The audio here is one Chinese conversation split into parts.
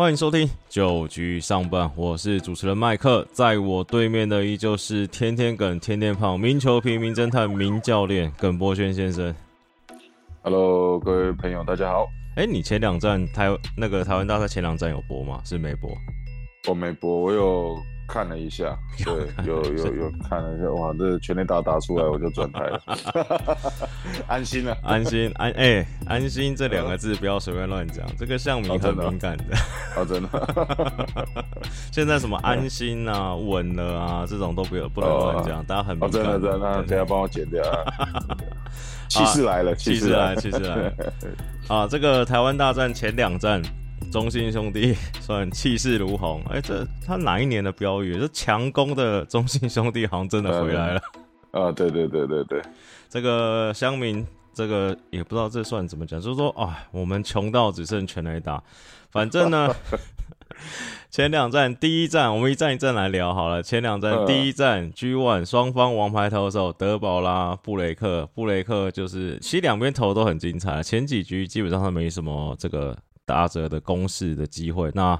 欢迎收听九局上半，我是主持人麦克，在我对面的依旧是天天梗、天天胖、名球评、名侦探、名教练耿博轩先生。Hello，各位朋友，大家好。哎，你前两站台那个台湾大赛前两站有播吗？是没播？我没播，我有看了一下，对，有有有看了一下，哇，这全力打打出来我就转台了，安心了，安心安哎、安心这两个字不要随便乱讲，这个项名很敏感的。哦，真的，现在什么安心啊、稳了啊，这种都不有不能乱讲，大家很哦，敏感。真的，真的，那等下帮我剪掉 啊。气势来了，气势来，气势来。啊，这个台湾大战前两战，中信兄弟 算气势如虹。哎、这他哪一年的标语？这强攻的中信兄弟好像真的回来了。啊，对对对对对，这个乡民，这个也不知道这算怎么讲，就是说啊，我们穷到只剩全垒打。反正呢，前两站，第一站我们一站一站来聊好了。前两战，嗯第一站 G One 双方王牌投手德保拉、布雷克，布雷克就是其实两边投都很精彩，前几局基本上他没什么这个打者的攻势的机会。那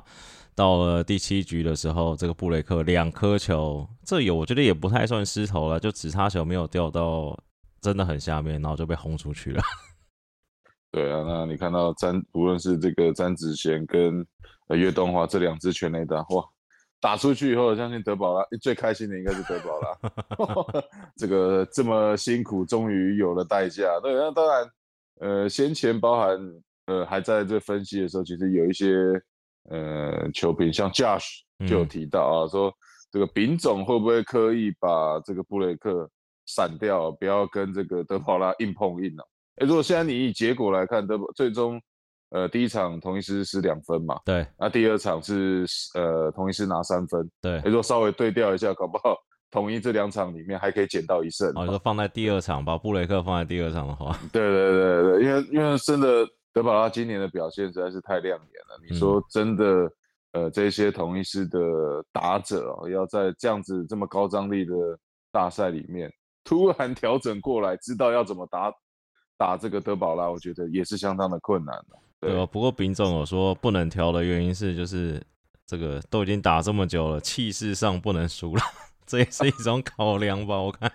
到了第七局的时候，这个布雷克两颗球，这有我觉得也不太算失投了，就只差球没有掉到真的很下面，然后就被轰出去了。对啊，那你看到詹，无论是这个詹子贤跟呃岳东华这两支全垒打，哇，打出去以后，相信德保拉最开心的应该是德保拉 这个这么辛苦，终于有了代价。对，那当然，呃，先前包含呃还在这分析的时候，其实有一些呃球评，像 Josh 就有嗯提到啊，说这个丙总会不会刻意把这个布雷克闪掉，不要跟这个德保拉硬碰硬呢、诶如果现在你以结果来看，德保最终呃第一场同一师是两分嘛，对那第二场是呃同一师拿三分，对。诶，如果稍微对调一下，搞不好统一这两场里面还可以捡到一胜。哦，你说放在第二场，把布雷克放在第二场的话，对对对对，因为因为真的德保拉今年的表现实在是太亮眼了。你说真的，呃，这些同一师的打者哦，要在这样子这么高张力的大赛里面突然调整过来，知道要怎么打打这个德保拉，我觉得也是相当的困难的。对吧？不过丙总有说不能调的原因是，就是这个都已经打这么久了，气势上不能输了，这也是一种考量吧？我看。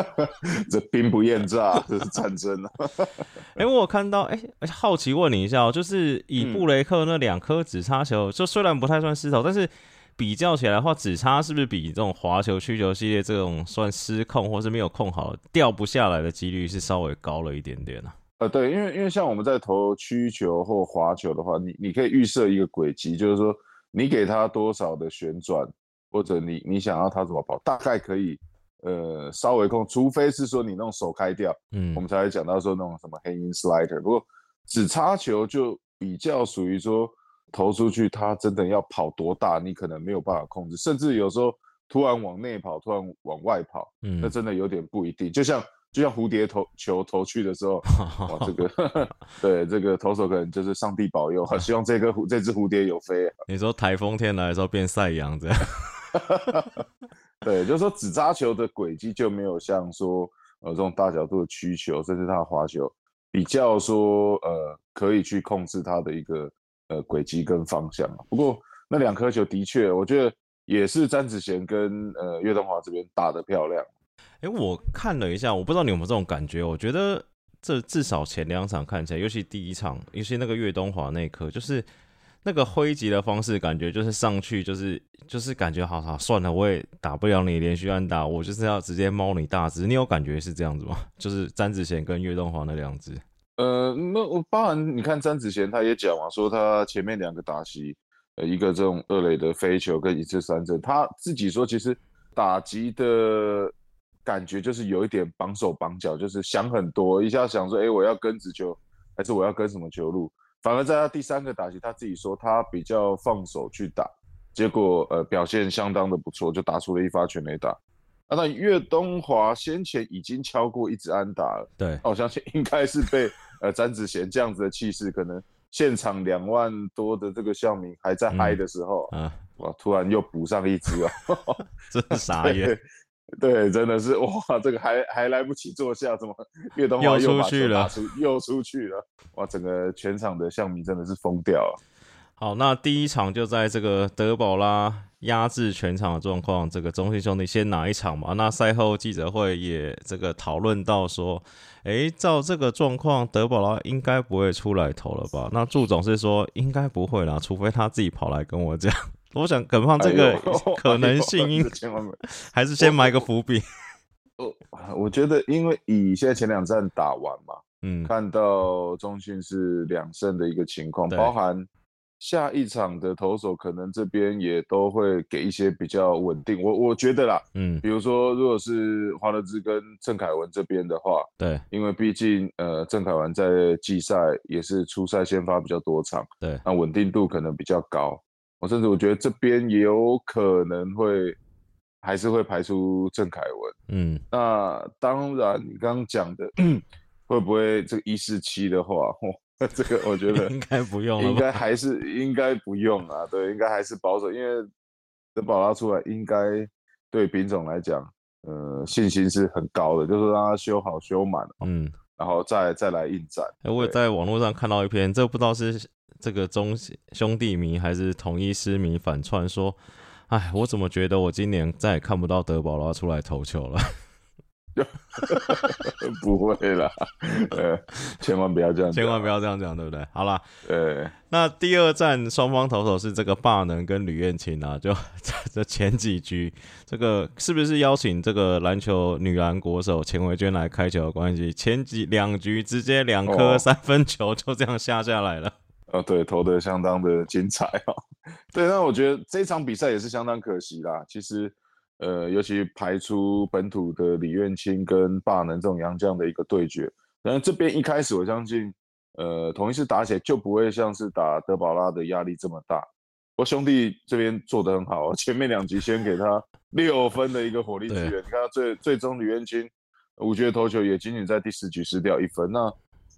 这兵不厌诈，这是战争啊！哎、我有看到，哎、好奇问你一下哦，就是以嗯布雷克那两颗直插球，就虽然不太算失投，但是比较起来的话，直插是不是比这种滑球、曲球系列这种算失控或是没有控好掉不下来的几率是稍微高了一点点啊？呃，对，因为因为像我们在投曲球或滑球的话，你你可以预设一个轨迹，就是说你给它多少的旋转，或者你你想要它怎么跑，大概可以呃稍微控，除非是说你那种手开掉，嗯我们才会讲到说那种什么黑鹰 slider。不过只插球就比较属于说投出去，它真的要跑多大，你可能没有办法控制，甚至有时候突然往内跑，突然往外跑，那嗯，真的有点不一定。就像就像蝴蝶投球投去的时候，哇，这个 对这个投手可能就是上帝保佑，希望这个蝴这只蝴蝶有飞、啊。你说台风天来的时候变晒扬这样，对，就是说纸扎球的轨迹就没有像说呃这种大角度的曲球，甚至它的滑球比较说呃可以去控制它的一个呃轨迹跟方向。不过那两颗球的确，我觉得也是詹子贤跟呃岳东华这边打得漂亮。哎、我看了一下，我不知道你有没有这种感觉，我觉得这至少前两场看起来，尤其第一场，尤其那个岳东华那一颗，就是那个挥击的方式，感觉就是上去就是就是感觉好好算了，我也打不了你连续安打，我就是要直接猫你大只。你有感觉是这样子吗？就是詹子贤跟岳东华那两只，呃，那我包含你看詹子贤他也讲嘛，说他前面两个打席，呃，一个这种二垒的飞球跟一次三振，他自己说其实打击的感觉就是有一点绑手绑脚，就是想很多，一下想说，哎，我要跟直球还是我要跟什么球路？反而在他第三个打席，他自己说他比较放手去打，结果呃表现相当的不错，就打出了一发全垒打。啊，那岳东华先前已经敲过一支安打了。对，我相信应该是被呃詹子贤这样子的气势，可能现场两万多的这个校民还在嗨的时候，啊，哇，突然又补上一支啊！真的傻眼，对，真的是 哇，这个还还来不及坐下，怎么岳东华又出去了出又出去了？哇，整个全场的象迷真的是疯掉了。好，那第一场就在这个德保拉压制全场的状况，这个中信兄弟先拿一场嘛。那赛后记者会也这个讨论到说，诶，照这个状况，德保拉应该不会出来投了吧？那祝总是说应该不会啦，除非他自己跑来跟我讲。我想，可能这个 可能性应 还是先埋个伏笔。我我觉得，因为以现在前两站打完嘛，嗯，看到中信是两胜的一个情况，包含。下一场的投手可能这边也都会给一些比较稳定，我我觉得啦，嗯，比如说如果是华德兹跟郑凯文这边的话，对，因为毕竟呃郑凯文在季赛也是初赛先发比较多场，对，那稳定度可能比较高，我甚至我觉得这边也有可能会还是会排出郑凯文，嗯，那当然你刚刚讲的 会不会这个一四七的话，这个我觉得应该不用，应该还是应该不用啊。对，应该还是保守，因为德保拉出来，应该对丙种来讲，呃，信心是很高的，就是让他修好修满，嗯，然后再再来应战。我也在网络上看到一篇，这不知道是这个中兄弟迷还是同一师迷反串说，哎，我怎么觉得我今年再也看不到德保拉出来投球了。不会啦，呃，千万不要这样，千万不要这样讲，对不对？好啦，呃，那第二站双方投手是这个霸能跟吕燕青啊，就这前几局，这个是不是邀请这个篮球女篮国手钱维娟来开球的关系？前几两局直接两颗三分球就这样下下来了，哦，对，投的相当的精彩哦，对，那我觉得这场比赛也是相当可惜啦，其实。呃，尤其排出本土的李愿清跟霸能这种洋将的一个对决，然后这边一开始我相信，呃，同一次打起来就不会像是打德保拉的压力这么大。我兄弟这边做得很好，前面两局先给他六分的一个火力支援，你看他最最终李愿清五局的投球也仅仅在第十局失掉一分。那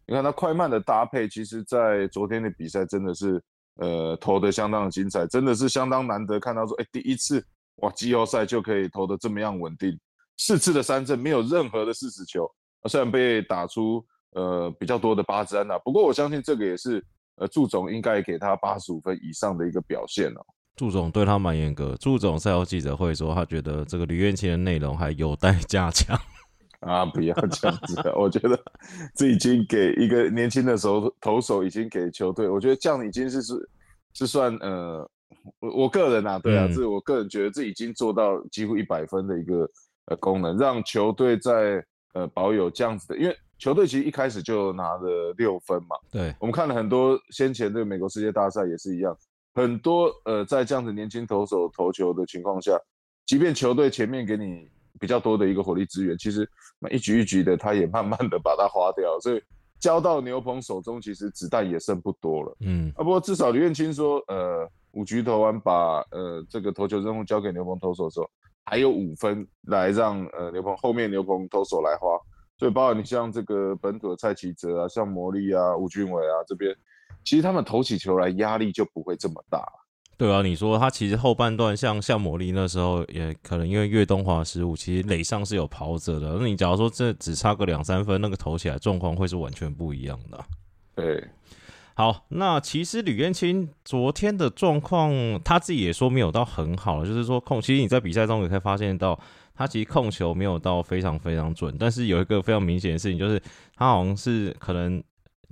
你看他快慢的搭配，其实在昨天的比赛真的是呃投的相当的精彩，真的是相当难得看到说，哎，第一次。哇！季后赛就可以投的这么样稳定，四次的三振没有任何的四死球，虽然被打出呃比较多的八支安打，不过我相信这个也是呃祝总应该给他八十五分以上的一个表现哦。祝总对他蛮严格，祝总赛后记者会说他觉得这个吕彦青的内容还有待加强啊！不要这样子，我觉得这已经给一个年轻的时候投手已经给球队，我觉得这样已经是是是算呃。我我个人啊，对啊，这我个人觉得这已经做到几乎一百分的一个呃功能，让球队在呃保有这样子的，因为球队其实一开始就拿了六分嘛。对，我们看了很多先前的美国世界大赛也是一样，很多呃在这样子年轻投手投球的情况下，即便球队前面给你比较多的一个火力资源，其实一局一局的他也慢慢的把它花掉，所以交到牛棚手中其实子弹也剩不多了。嗯，啊不过至少刘彦青说呃。五局投完，把呃这个投球任务交给牛棚投手的时候，还有五分来让呃牛棚后面牛棚投手来花，所以包括你像这个本土的蔡奇哲啊，像魔力啊、吴俊伟啊这边，其实他们投起球来压力就不会这么大。对啊，你说他其实后半段像像魔力那时候，也可能因为岳东华失误，其实垒上是有跑者的。那你假如说这只差个两三分，那个投起来状况会是完全不一样的。对。好，那其实吕彦青昨天的状况，他自己也说没有到很好，就是说控，其实你在比赛中也可以发现到，他其实控球没有到非常非常准，但是有一个非常明显的事情，就是他好像是可能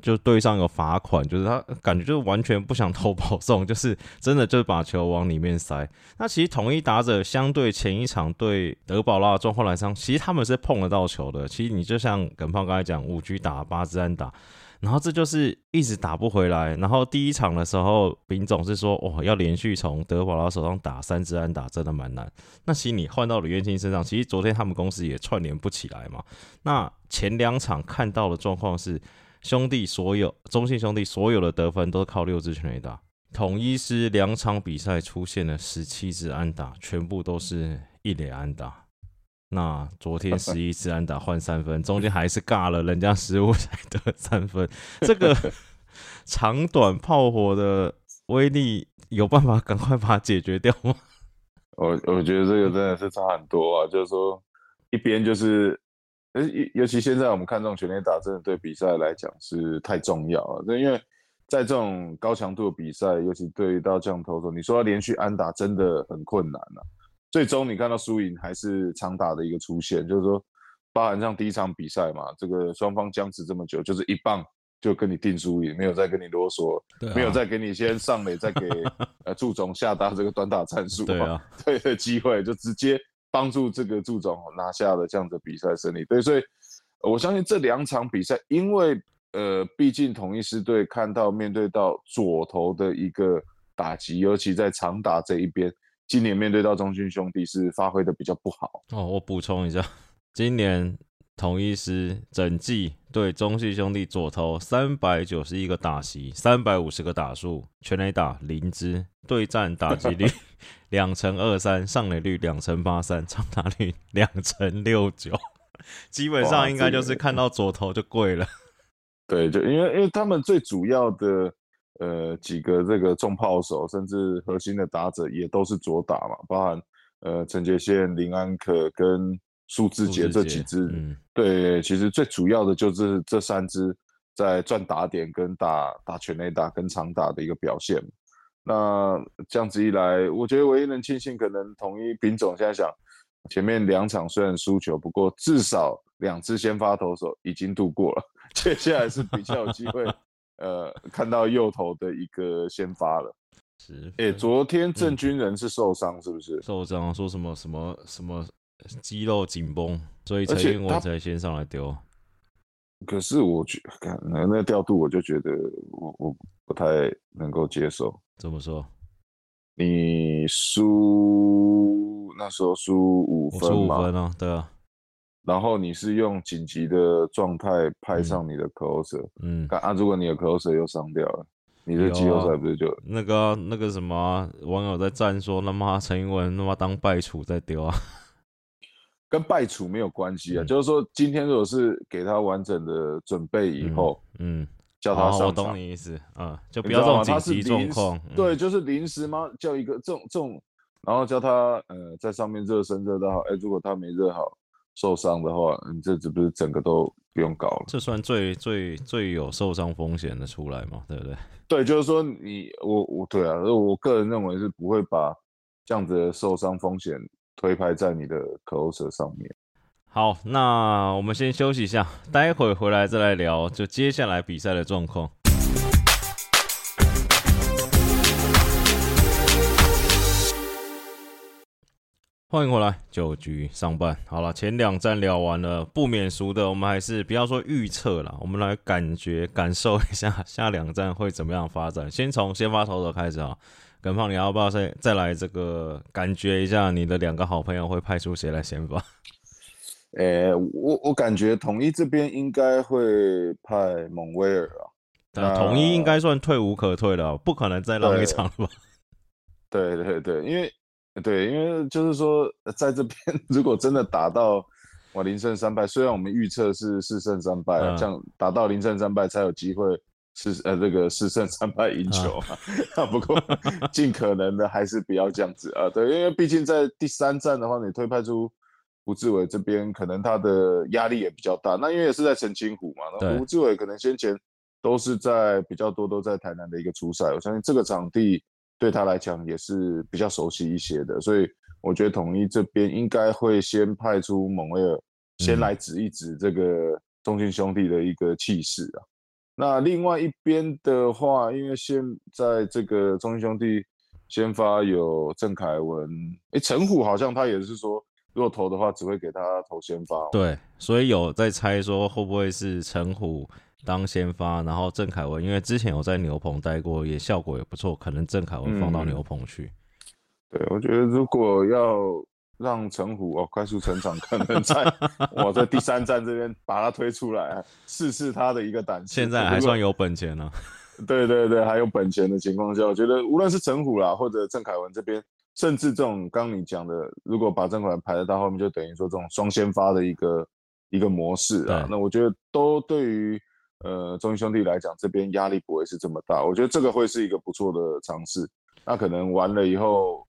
就对上有罚款，就是他感觉就是完全不想投保送，就是真的就是把球往里面塞。那其实统一打者相对前一场对德保拉的状况来讲，其实他们是碰得到球的。其实你就像耿胖刚才讲，五局打八支安打。然后这就是一直打不回来。然后第一场的时候，丙总是说，哇，要连续从德保拉手上打三支安打，真的蛮难。那其实你换到李彦青身上，其实昨天他们公司也串联不起来嘛。那前两场看到的状况是，兄弟所有中信兄弟所有的得分都是靠六支全垒打，统一是两场比赛出现了十七支安打，全部都是一垒安打。那昨天十一次安打换三分，中间还是尬了人家失误才得三分，这个长短炮火的威力有办法赶快把它解决掉吗？我我觉得这个真的是差很多啊，就是说一边就是，尤尤其现在我们看这种全垒打，真的对比赛来讲是太重要了，因为在这种高强度的比赛，尤其对于到这样投手，你说要连续安打真的很困难啊。最终你看到输赢还是长打的一个出现，就是说，包含像第一场比赛嘛，这个双方僵持这么久，就是一棒就跟你定输赢，没有再跟你啰嗦，没有再给你先上垒，再给 呃祝总下达这个短打战术，对啊，对的机会，就直接帮助这个助总拿下了这样的比赛胜利。对，所以我相信这两场比赛，因为呃，毕竟同一师队看到面对到左投的一个打击，尤其在长打这一边。今年面对到中军兄弟是发挥的比较不好哦。我补充一下，今年统一师整季对中信兄弟左投三百九十一个打席，三百五十个打数，全垒打零支，对战打击率 两成二三，上垒率两成八三，长打率两成六九，基本上应该就是看到左投就跪了。对，就因为因为他们最主要的。呃，几个这个重炮手，甚至核心的打者也都是左打嘛，包含呃陈杰宪、林安可跟苏志杰这几支。嗯，对，其实最主要的就是这三支在赚打点跟打打全垒打跟长打的一个表现。那这样子一来，我觉得唯一能庆幸，可能统一丙总现在想，前面两场虽然输球，不过至少两支先发投手已经度过了，接下来是比较有机会。呃，看到右投的一个先发了，是，哎，昨天郑军人是受伤，是不是？受伤，说什么什么什么肌肉紧绷，所以陈英文才先上来丢。可是我觉看那那调度，我就觉得我我不太能够接受。怎么说？你输那时候输五分嘛？五分啊，对啊。然后你是用紧急的状态派上你的 closer，嗯，啊，如果你的 closer 又伤掉了，你的季后赛不是就那个那个什么网友在赞说，那么陈英文他妈当败处在丢啊？跟败处没有关系啊，就是说今天如果是给他完整的准备以后，嗯，叫他上场，我懂你意思，嗯，就不要这种紧急状况，对，就是临时吗？叫一个这种这种，然后叫他呃在上面热身热到好，哎，如果他没热好。受伤的话，你这这不是整个都不用搞了？这算最最最有受伤风险的出来嘛？对不对？对，就是说你我我对啊，我个人认为是不会把这样子的受伤风险推拍在你的 closer 上面。好，那我们先休息一下，待会回来再来聊，就接下来比赛的状况。欢迎回来，九局上半好了，前两站聊完了，不免俗的，我们还是不要说预测了，我们来感觉感受一下下两站会怎么样发展。先从先发投手开始啊，耿胖，你要不要再再来这个感觉一下你的两个好朋友会派出谁来先发？诶，我我感觉统一这边应该会派蒙威尔啊，统一应该算退无可退了，不可能再浪一场了吧？对 对对，因为。对，因为就是说，在这边如果真的打到我零胜三败，虽然我们预测是四胜三败，这样打到零胜三败才有机会四呃这个四胜三败赢球啊。不过 尽可能的还是不要这样子啊。对，因为毕竟在第三站的话，你推派出胡志伟这边，可能他的压力也比较大。那因为也是在澄清湖嘛，那胡志伟可能先前都是在比较多都在台南的一个初赛，我相信这个场地。对他来讲也是比较熟悉一些的，所以我觉得统一这边应该会先派出蒙威尔，先来指一指这个中信兄弟的一个气势啊。那另外一边的话，因为现在这个中信兄弟先发有郑凯文，哎，陈虎好像他也是说，如果投的话，只会给他投先发。对，所以有在猜说会不会是陈虎。当先发，然后郑凯文，因为之前有在牛棚待过，也效果也不错，可能郑凯文放到牛棚去。对，我觉得如果要让陈虎哦快速成长，可能在 我在第三站这边把他推出来，试试他的一个胆识。现在还算有本钱呢。对对对，还有本钱的情况下，我觉得无论是陈虎啦，或者郑凯文这边，甚至这种刚你讲的，如果把郑凯文排在到后面，就等于说这种双先发的一个一个模式啊，那我觉得都对于。呃，中英兄弟来讲，这边压力不会是这么大，我觉得这个会是一个不错的尝试。那可能完了以后，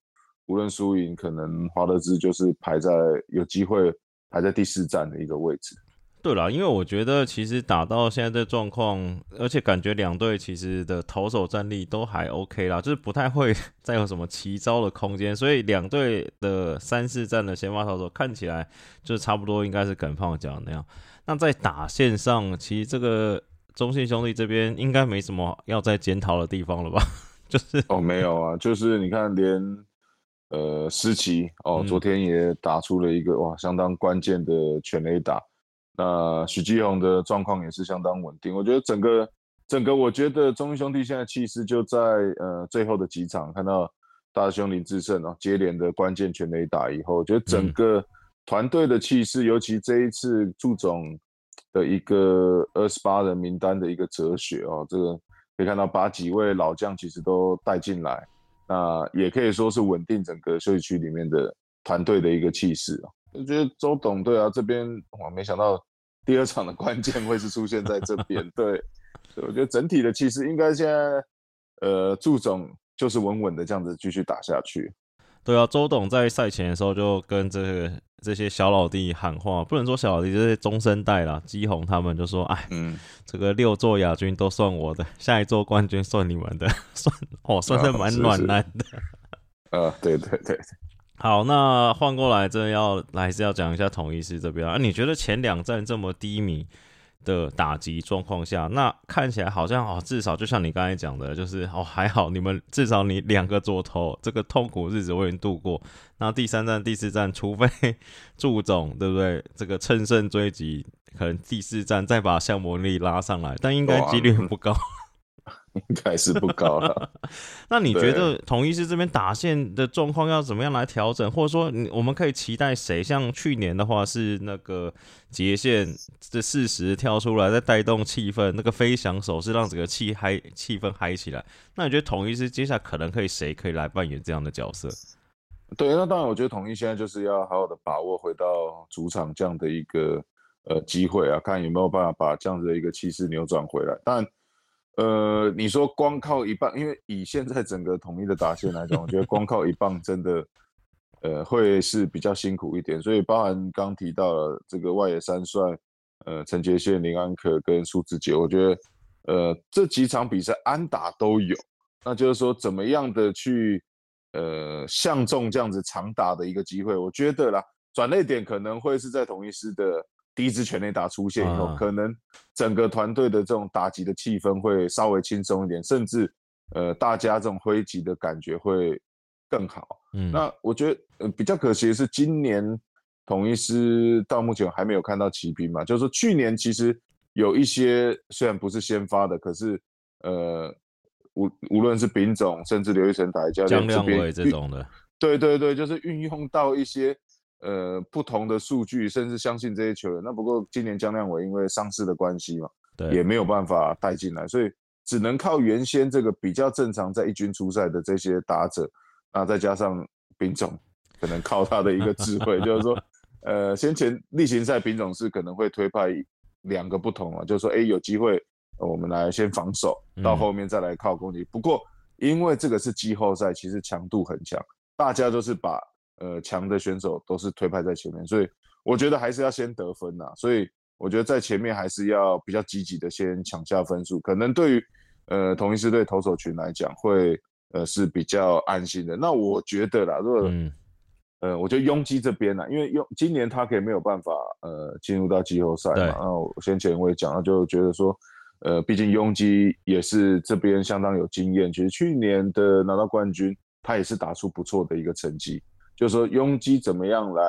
无论输赢，可能华德兹就是排在有机会排在第四站的一个位置。对啦，因为我觉得其实打到现在这状况，而且感觉两队其实的投手战力都还 OK 啦，就是不太会 再有什么奇招的空间，所以两队的三四战的先发投手看起来就差不多应该是耿胖讲的那样。那在打线上，其实这个中信兄弟这边应该没什么要再检讨的地方了吧？就是哦，没有啊，就是你看连呃思琪哦，昨天也打出了一个哇相当关键的全垒打。那许继宏的状况也是相当稳定，我觉得整个整个，我觉得中英兄弟现在气势就在呃最后的几场，看到大兄林志胜哦接连的关键全垒打以后，我觉得整个团队的气势，尤其这一次祝总的一个二十八人名单的一个哲学哦，这个可以看到把几位老将其实都带进来，那也可以说是稳定整个休息区里面的团队的一个气势啊。我觉得周董对啊，这边我，没想到第二场的关键会是出现在这边。对，我觉得整体的气势应该现在，呃，祝总就是稳稳的这样子继续打下去。对啊，周董在赛前的时候就跟这个这些小老弟喊话，不能说小老弟，就是中生代啦，基宏他们就说，哎，嗯，这个六座亚军都算我的，下一座冠军算你们的，算哦，算是蛮暖男的。啊，对对对。好，那换过来，真的要还是要讲一下统一师这边啊？你觉得前两站这么低迷的打击状况下，那看起来好像哦，至少就像你刚才讲的，就是哦还好，你们至少你两个左投这个痛苦日子我已经度过。那第三站、第四站，除非 祝总对不对？这个乘胜追击，可能第四站再把项目力拉上来，但应该几率不高。应该是不高了。那你觉得统一师这边打线的状况要怎么样来调整，或者说我们可以期待谁？像去年的话是那个杰线这事实跳出来，在带动气氛，那个飞翔手是让整个气嗨气氛嗨起来。那你觉得统一师接下来可能可以谁可以来扮演这样的角色？对，那当然，我觉得统一现在就是要好好的把握回到主场这样的一个呃机会啊，看有没有办法把这样子的一个气势扭转回来。但呃，你说光靠一棒，因为以现在整个统一的打线来讲，我觉得光靠一棒真的，呃，会是比较辛苦一点。所以包含刚提到了这个外野三帅，呃，陈杰宪、林安可跟苏志杰，我觉得，呃，这几场比赛安打都有，那就是说怎么样的去，呃，相中这样子长打的一个机会，我觉得啦，转捩点可能会是在统一师的。第一支全垒打出现以后，可能整个团队的这种打击的气氛会稍微轻松一点，甚至呃，大家这种挥击的感觉会更好。嗯，那我觉得呃比较可惜的是，今年统一师到目前还没有看到骑兵嘛，就是说去年其实有一些虽然不是先发的，可是呃无无论是丙总，甚至刘一成打一教练这边这种的，对对对，就是运用到一些。呃，不同的数据，甚至相信这些球员。那不过今年江亮伟因为伤势的关系嘛，对，也没有办法带进来，所以只能靠原先这个比较正常在一军出赛的这些打者，那再加上丙总，可能靠他的一个智慧，就是说，呃，先前例行赛丙总是可能会推派两个不同啊，就是说，哎，有机会我们来先防守，到后面再来靠攻击。不过因为这个是季后赛，其实强度很强，大家都是把。呃，强的选手都是推派在前面，所以我觉得还是要先得分呐。所以我觉得在前面还是要比较积极的先抢下分数，可能对于呃同一支队投手群来讲会呃是比较安心的。那我觉得啦，如果呃，我觉得拥基这边呢，因为拥今年他可以没有办法呃进入到季后赛嘛。然后先前我也讲了，就觉得说呃，毕竟拥基也是这边相当有经验，其实去年的拿到冠军，他也是打出不错的一个成绩。就是说，拥挤怎么样来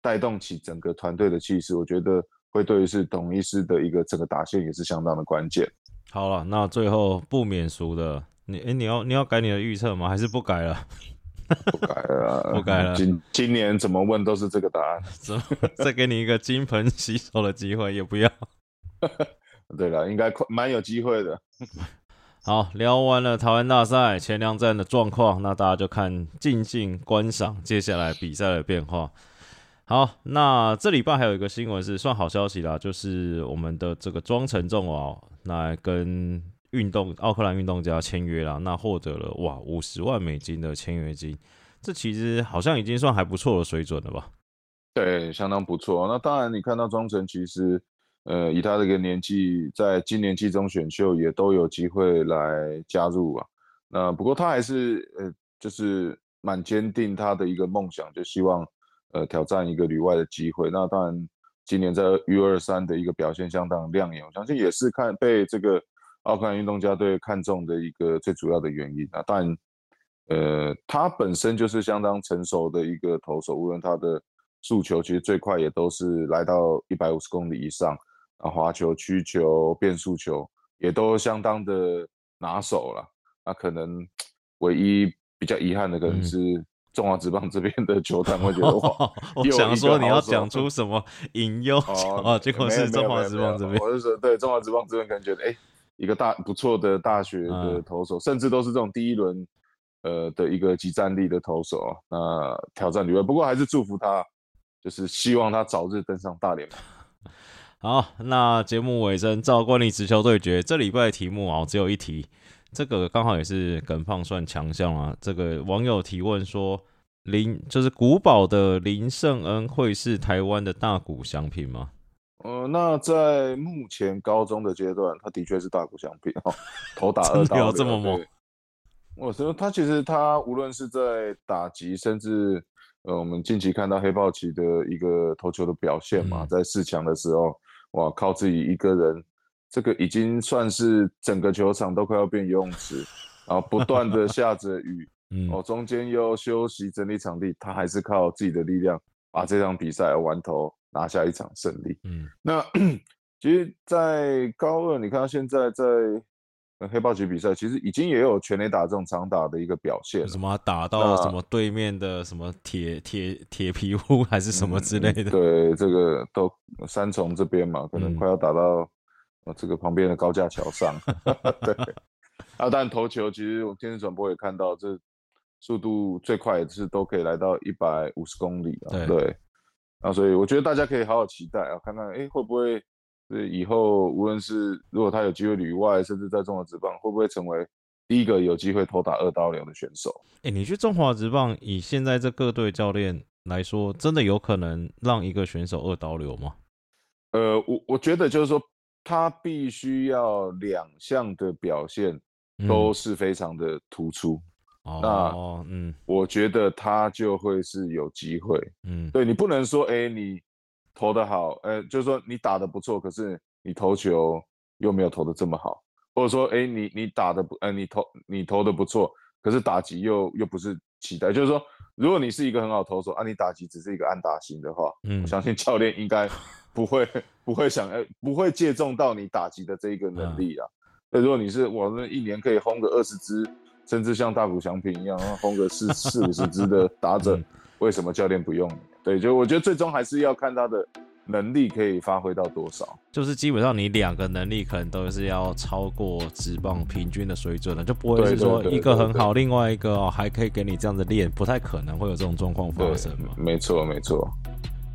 带动起整个团队的气势？我觉得会对于是董医师的一个整个打线也是相当的关键。好了，那最后不免俗的，你哎，你要你要改你的预测吗？还是不改了？不改了，不改了。今今年怎么问都是这个答案。再给你一个金盆洗手的机会，也不要。对了，应该蛮有机会的。好，聊完了台湾大赛前两站的状况，那大家就看静静观赏接下来比赛的变化。好，那这礼拜还有一个新闻是算好消息啦，就是我们的这个庄承重哦，那跟运动奥克兰运动家签约了，那获得了哇五十万美金的签约金，这其实好像已经算还不错的水准了吧？对，相当不错。那当然，你看到庄承其实。呃，以他这个年纪，在今年季中选秀也都有机会来加入啊。那不过他还是呃，就是蛮坚定他的一个梦想，就希望呃挑战一个旅外的机会。那当然，今年在 U 二三的一个表现相当亮眼，我相信也是看被这个奥克兰运动家队看中的一个最主要的原因啊。当然，呃，他本身就是相当成熟的一个投手，无论他的速球，其实最快也都是来到一百五十公里以上。啊，滑球、曲球、变速球也都相当的拿手了。那可能唯一比较遗憾的，可能是中华职棒这边的球探会觉得哇，我想说你要讲出什么 隐忧哦，结果是中华职棒这边。我是说，对中华职棒这边可能觉得，哎，一个大不错的大学的投手，甚至都是这种第一轮呃的一个集战力的投手，那挑战里外。不过还是祝福他，就是希望他早日登上大联盟。好，那节目尾声，照惯例直球对决，这礼拜的题目啊，只有一题，这个刚好也是耿胖算强项啊。这个网友提问说，林就是古堡的林圣恩会是台湾的大股商品吗？呃，那在目前高中的阶段，他的确是大股相品哦，头打二刀这么猛。我说他其实他无论是在打击，甚至呃，我们近期看到黑豹旗的一个投球的表现嘛，在四强的时候。哇，靠自己一个人，这个已经算是整个球场都快要变游泳池，然后不断的 下着雨，哦，中间又休息整理场地，他还是靠自己的力量把这场比赛完头拿下一场胜利。嗯，那 其实，在高二，你看他现在在。黑豹级比赛其实已经也有全垒打这种长打的一个表现，什么打到什么对面的什么铁铁铁皮屋还是什么之类的。对，这个都三重这边嘛，可能快要打到这个旁边的高架桥上。对，啊，但投球其实我电视转播也看到，这速度最快也是都可以来到一百五十公里了。对，啊，所以我觉得大家可以好好期待啊，看看哎会不会。对，以后无论是如果他有机会旅外，甚至在中华职棒，会不会成为第一个有机会投打二刀流的选手？哎，你去中华职棒，以现在这各队教练来说，真的有可能让一个选手二刀流吗？呃，我我觉得就是说，他必须要两项的表现都是非常的突出。那，嗯，我觉得他就会是有机会。嗯，对你不能说，哎，你。投的好，呃，就是说你打的不错，可是你投球又没有投的这么好，或者说，哎，你你打的不，呃，你投你投的不错，可是打击又又不是期待，就是说，如果你是一个很好投手，啊，你打击只是一个安打型的话，嗯，我相信教练应该 不会不会想，呃，不会借重到你打击的这一个能力啊。那如果你是我那一年可以轰个二十支，甚至像大谷翔平一样轰个四四五十支的打者，为什么教练不用？对，就我觉得最终还是要看他的能力可以发挥到多少。就是基本上你两个能力可能都是要超过职棒平均的水准了，就不会是说一个很好，另外一个还可以给你这样子练，不太可能会有这种状况发生嘛。没错，没错。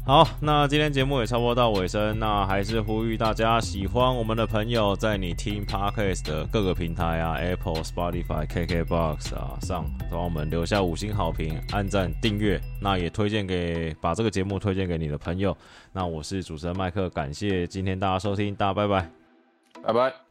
好，那今天节目也差不多到尾声，那还是呼吁大家喜欢我们的朋友，在你听 Podcast 的各个平台啊，Apple、Spotify、KKBox 啊上，帮我们留下五星好评、按赞、订阅，那也推荐给把这个节目推荐给你的朋友。那我是主持人麦克，感谢今天大家收听，大家拜拜，拜拜。